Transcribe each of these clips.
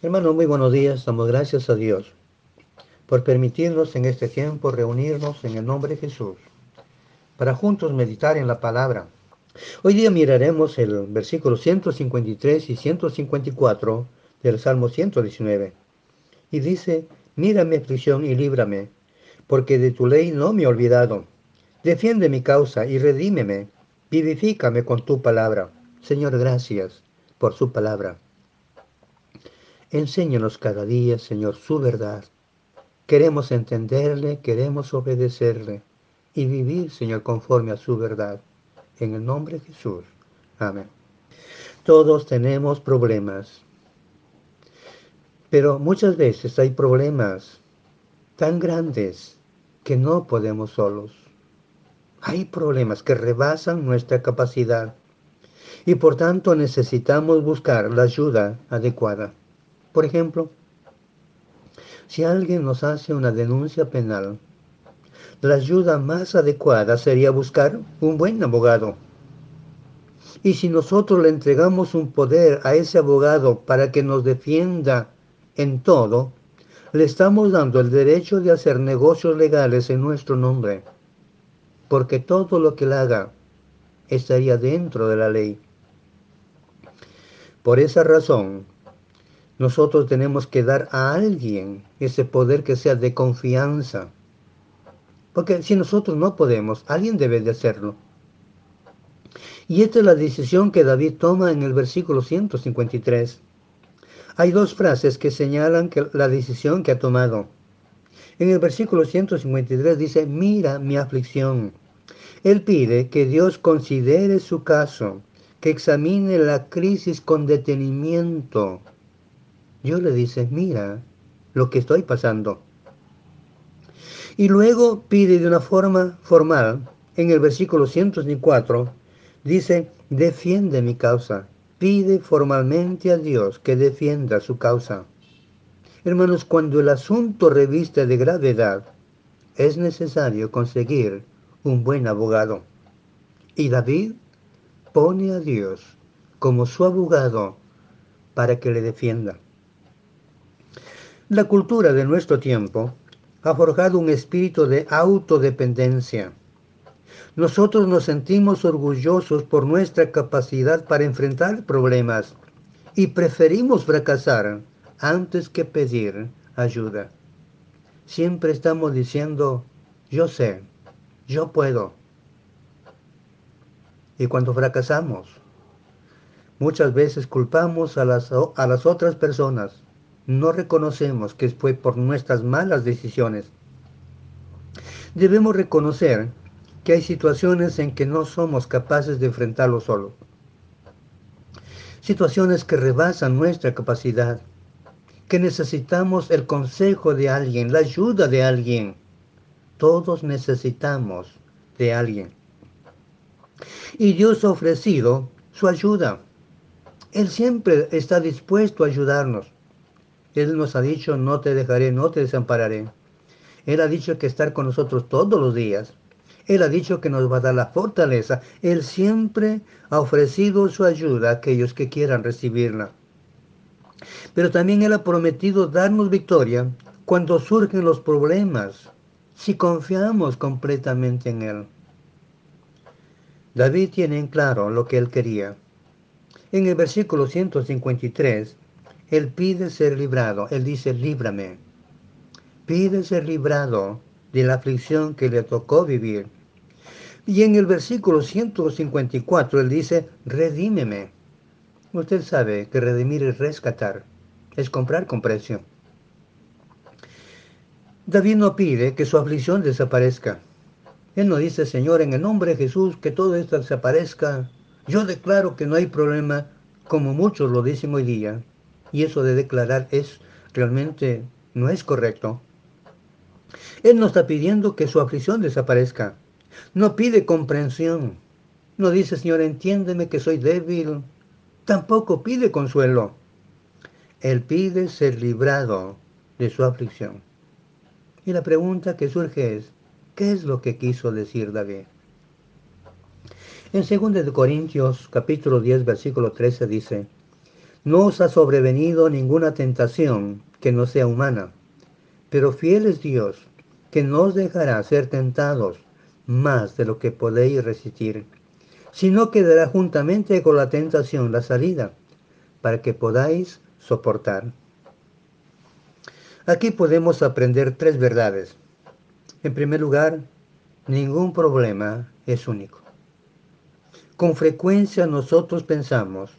Hermano, muy buenos días. Damos gracias a Dios por permitirnos en este tiempo reunirnos en el nombre de Jesús para juntos meditar en la palabra. Hoy día miraremos el versículo 153 y 154 del Salmo 119. Y dice, mira mi y líbrame, porque de tu ley no me he olvidado. Defiende mi causa y redímeme. Vivifícame con tu palabra. Señor, gracias por su palabra. Enséñanos cada día, Señor, su verdad. Queremos entenderle, queremos obedecerle y vivir, Señor, conforme a su verdad. En el nombre de Jesús. Amén. Todos tenemos problemas, pero muchas veces hay problemas tan grandes que no podemos solos. Hay problemas que rebasan nuestra capacidad y por tanto necesitamos buscar la ayuda adecuada. Por ejemplo, si alguien nos hace una denuncia penal, la ayuda más adecuada sería buscar un buen abogado. Y si nosotros le entregamos un poder a ese abogado para que nos defienda en todo, le estamos dando el derecho de hacer negocios legales en nuestro nombre, porque todo lo que él haga estaría dentro de la ley. Por esa razón, nosotros tenemos que dar a alguien ese poder que sea de confianza. Porque si nosotros no podemos, alguien debe de hacerlo. Y esta es la decisión que David toma en el versículo 153. Hay dos frases que señalan la decisión que ha tomado. En el versículo 153 dice, mira mi aflicción. Él pide que Dios considere su caso, que examine la crisis con detenimiento Dios le dice, mira lo que estoy pasando. Y luego pide de una forma formal, en el versículo 104, dice, defiende mi causa. Pide formalmente a Dios que defienda su causa. Hermanos, cuando el asunto reviste de gravedad, es necesario conseguir un buen abogado. Y David pone a Dios como su abogado para que le defienda. La cultura de nuestro tiempo ha forjado un espíritu de autodependencia. Nosotros nos sentimos orgullosos por nuestra capacidad para enfrentar problemas y preferimos fracasar antes que pedir ayuda. Siempre estamos diciendo, yo sé, yo puedo. Y cuando fracasamos, muchas veces culpamos a las, a las otras personas no reconocemos que fue por nuestras malas decisiones. Debemos reconocer que hay situaciones en que no somos capaces de enfrentarlo solo. Situaciones que rebasan nuestra capacidad, que necesitamos el consejo de alguien, la ayuda de alguien. Todos necesitamos de alguien. Y Dios ha ofrecido su ayuda. Él siempre está dispuesto a ayudarnos. Él nos ha dicho, no te dejaré, no te desampararé. Él ha dicho que estar con nosotros todos los días. Él ha dicho que nos va a dar la fortaleza. Él siempre ha ofrecido su ayuda a aquellos que quieran recibirla. Pero también Él ha prometido darnos victoria cuando surgen los problemas, si confiamos completamente en Él. David tiene en claro lo que Él quería. En el versículo 153 él pide ser librado. Él dice, líbrame. Pide ser librado de la aflicción que le tocó vivir. Y en el versículo 154 él dice, redímeme. Usted sabe que redimir es rescatar, es comprar con precio. David no pide que su aflicción desaparezca. Él no dice, Señor, en el nombre de Jesús, que todo esto desaparezca. Yo declaro que no hay problema, como muchos lo dicen hoy día y eso de declarar es realmente no es correcto. Él no está pidiendo que su aflicción desaparezca. No pide comprensión. No dice, Señor, entiéndeme que soy débil. Tampoco pide consuelo. Él pide ser librado de su aflicción. Y la pregunta que surge es, ¿qué es lo que quiso decir David? En 2 Corintios capítulo 10 versículo 13 dice, no os ha sobrevenido ninguna tentación que no sea humana, pero fiel es Dios, que no os dejará ser tentados más de lo que podéis resistir, sino que dará juntamente con la tentación la salida, para que podáis soportar. Aquí podemos aprender tres verdades. En primer lugar, ningún problema es único. Con frecuencia nosotros pensamos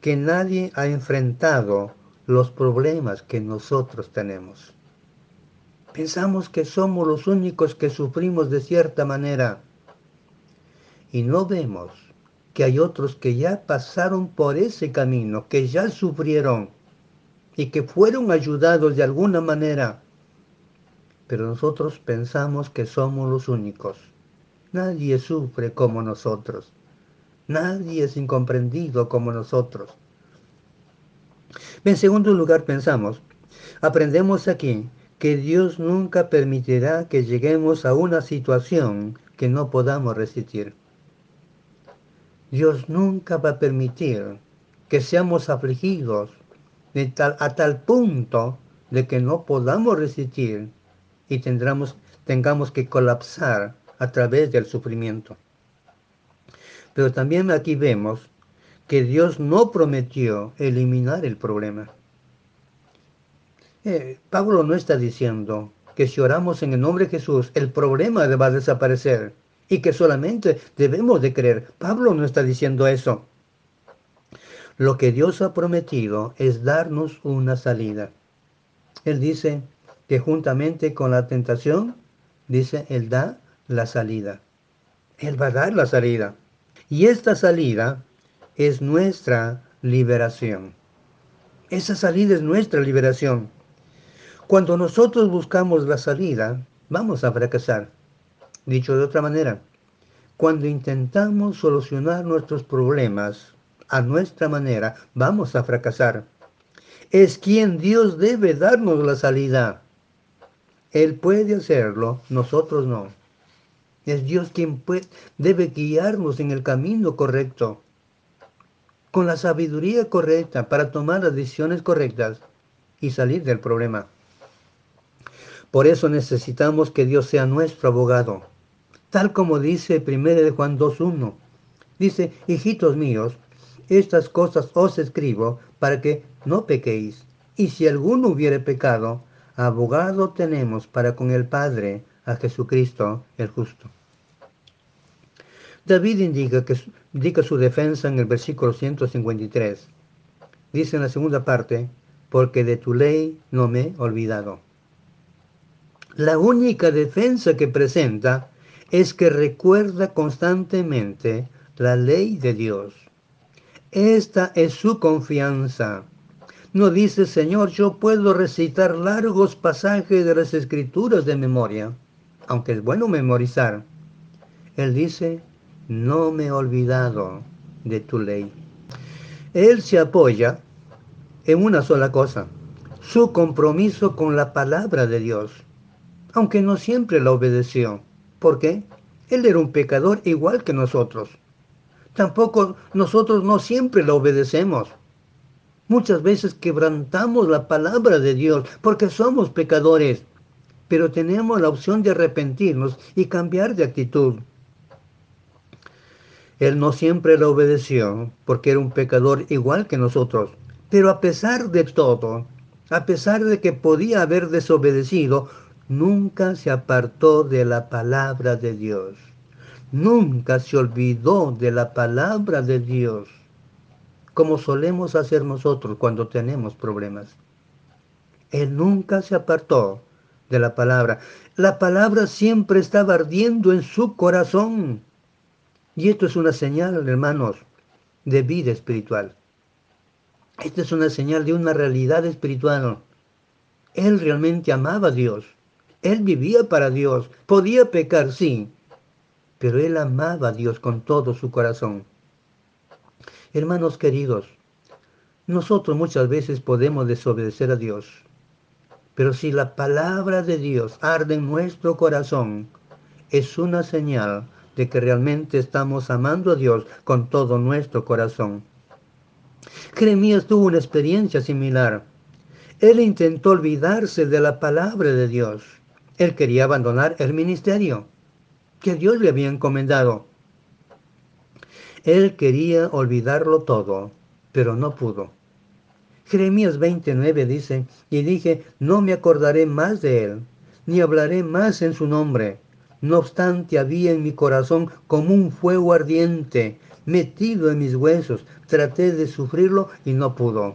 que nadie ha enfrentado los problemas que nosotros tenemos. Pensamos que somos los únicos que sufrimos de cierta manera y no vemos que hay otros que ya pasaron por ese camino, que ya sufrieron y que fueron ayudados de alguna manera. Pero nosotros pensamos que somos los únicos. Nadie sufre como nosotros. Nadie es incomprendido como nosotros. En segundo lugar, pensamos, aprendemos aquí que Dios nunca permitirá que lleguemos a una situación que no podamos resistir. Dios nunca va a permitir que seamos afligidos a tal punto de que no podamos resistir y tengamos que colapsar a través del sufrimiento. Pero también aquí vemos que Dios no prometió eliminar el problema. Eh, Pablo no está diciendo que si oramos en el nombre de Jesús, el problema va a desaparecer y que solamente debemos de creer. Pablo no está diciendo eso. Lo que Dios ha prometido es darnos una salida. Él dice que juntamente con la tentación, dice, Él da la salida. Él va a dar la salida. Y esta salida es nuestra liberación. Esa salida es nuestra liberación. Cuando nosotros buscamos la salida, vamos a fracasar. Dicho de otra manera, cuando intentamos solucionar nuestros problemas a nuestra manera, vamos a fracasar. Es quien Dios debe darnos la salida. Él puede hacerlo, nosotros no. Es Dios quien debe guiarnos en el camino correcto, con la sabiduría correcta para tomar las decisiones correctas y salir del problema. Por eso necesitamos que Dios sea nuestro abogado, tal como dice 1 de Juan 2.1. Dice, hijitos míos, estas cosas os escribo para que no pequéis. Y si alguno hubiere pecado, abogado tenemos para con el Padre, a Jesucristo el justo. David indica, que, indica su defensa en el versículo 153. Dice en la segunda parte, porque de tu ley no me he olvidado. La única defensa que presenta es que recuerda constantemente la ley de Dios. Esta es su confianza. No dice, Señor, yo puedo recitar largos pasajes de las escrituras de memoria aunque es bueno memorizar, él dice, no me he olvidado de tu ley. Él se apoya en una sola cosa, su compromiso con la palabra de Dios, aunque no siempre la obedeció. ¿Por qué? Él era un pecador igual que nosotros. Tampoco nosotros no siempre la obedecemos. Muchas veces quebrantamos la palabra de Dios porque somos pecadores pero tenemos la opción de arrepentirnos y cambiar de actitud. Él no siempre le obedeció porque era un pecador igual que nosotros, pero a pesar de todo, a pesar de que podía haber desobedecido, nunca se apartó de la palabra de Dios. Nunca se olvidó de la palabra de Dios, como solemos hacer nosotros cuando tenemos problemas. Él nunca se apartó de la palabra. La palabra siempre estaba ardiendo en su corazón. Y esto es una señal, hermanos, de vida espiritual. Esta es una señal de una realidad espiritual. Él realmente amaba a Dios. Él vivía para Dios. Podía pecar, sí, pero él amaba a Dios con todo su corazón. Hermanos queridos, nosotros muchas veces podemos desobedecer a Dios. Pero si la palabra de Dios arde en nuestro corazón, es una señal de que realmente estamos amando a Dios con todo nuestro corazón. Jeremías tuvo una experiencia similar. Él intentó olvidarse de la palabra de Dios. Él quería abandonar el ministerio que Dios le había encomendado. Él quería olvidarlo todo, pero no pudo. Jeremías 29 dice, y dije, no me acordaré más de él, ni hablaré más en su nombre. No obstante, había en mi corazón como un fuego ardiente, metido en mis huesos. Traté de sufrirlo y no pudo.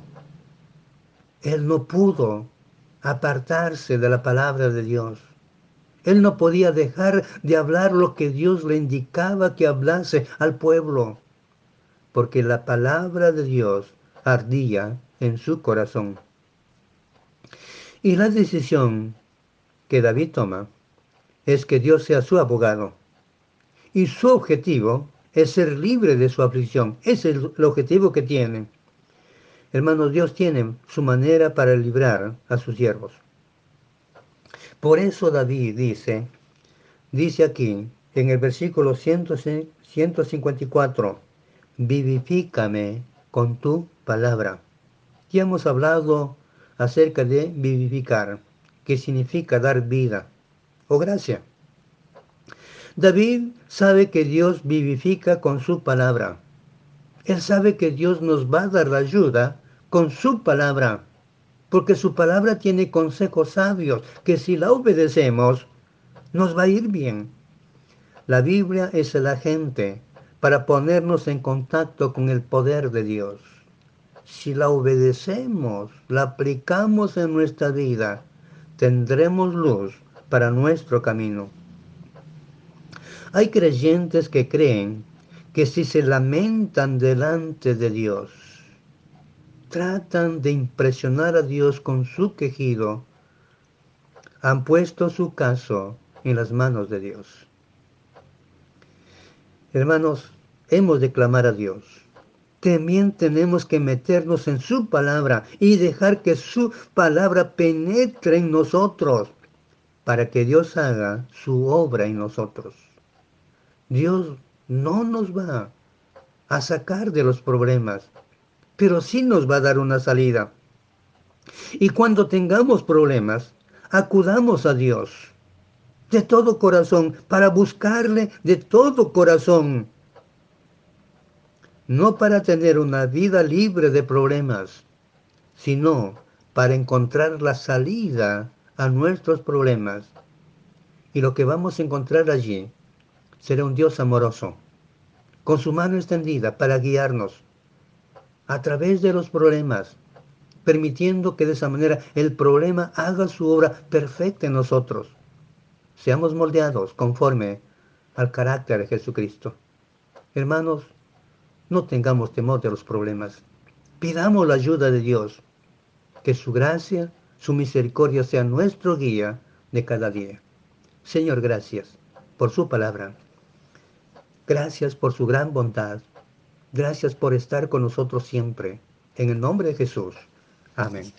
Él no pudo apartarse de la palabra de Dios. Él no podía dejar de hablar lo que Dios le indicaba que hablase al pueblo, porque la palabra de Dios ardía en su corazón. Y la decisión que David toma es que Dios sea su abogado. Y su objetivo es ser libre de su aflicción. Ese es el objetivo que tiene. Hermanos, Dios tiene su manera para librar a sus siervos. Por eso David dice, dice aquí en el versículo 154, vivifícame con tu palabra. Ya hemos hablado acerca de vivificar, que significa dar vida o gracia. David sabe que Dios vivifica con su palabra. Él sabe que Dios nos va a dar la ayuda con su palabra porque su palabra tiene consejos sabios que si la obedecemos, nos va a ir bien. La Biblia es el agente para ponernos en contacto con el poder de Dios. Si la obedecemos, la aplicamos en nuestra vida, tendremos luz para nuestro camino. Hay creyentes que creen que si se lamentan delante de Dios, tratan de impresionar a Dios con su quejido, han puesto su caso en las manos de Dios. Hermanos, hemos de clamar a Dios. También tenemos que meternos en su palabra y dejar que su palabra penetre en nosotros para que Dios haga su obra en nosotros. Dios no nos va a sacar de los problemas, pero sí nos va a dar una salida. Y cuando tengamos problemas, acudamos a Dios de todo corazón, para buscarle de todo corazón. No para tener una vida libre de problemas, sino para encontrar la salida a nuestros problemas. Y lo que vamos a encontrar allí será un Dios amoroso, con su mano extendida para guiarnos, a través de los problemas, permitiendo que de esa manera el problema haga su obra perfecta en nosotros. Seamos moldeados conforme al carácter de Jesucristo. Hermanos, no tengamos temor de los problemas. Pidamos la ayuda de Dios. Que su gracia, su misericordia sea nuestro guía de cada día. Señor, gracias por su palabra. Gracias por su gran bondad. Gracias por estar con nosotros siempre. En el nombre de Jesús. Amén.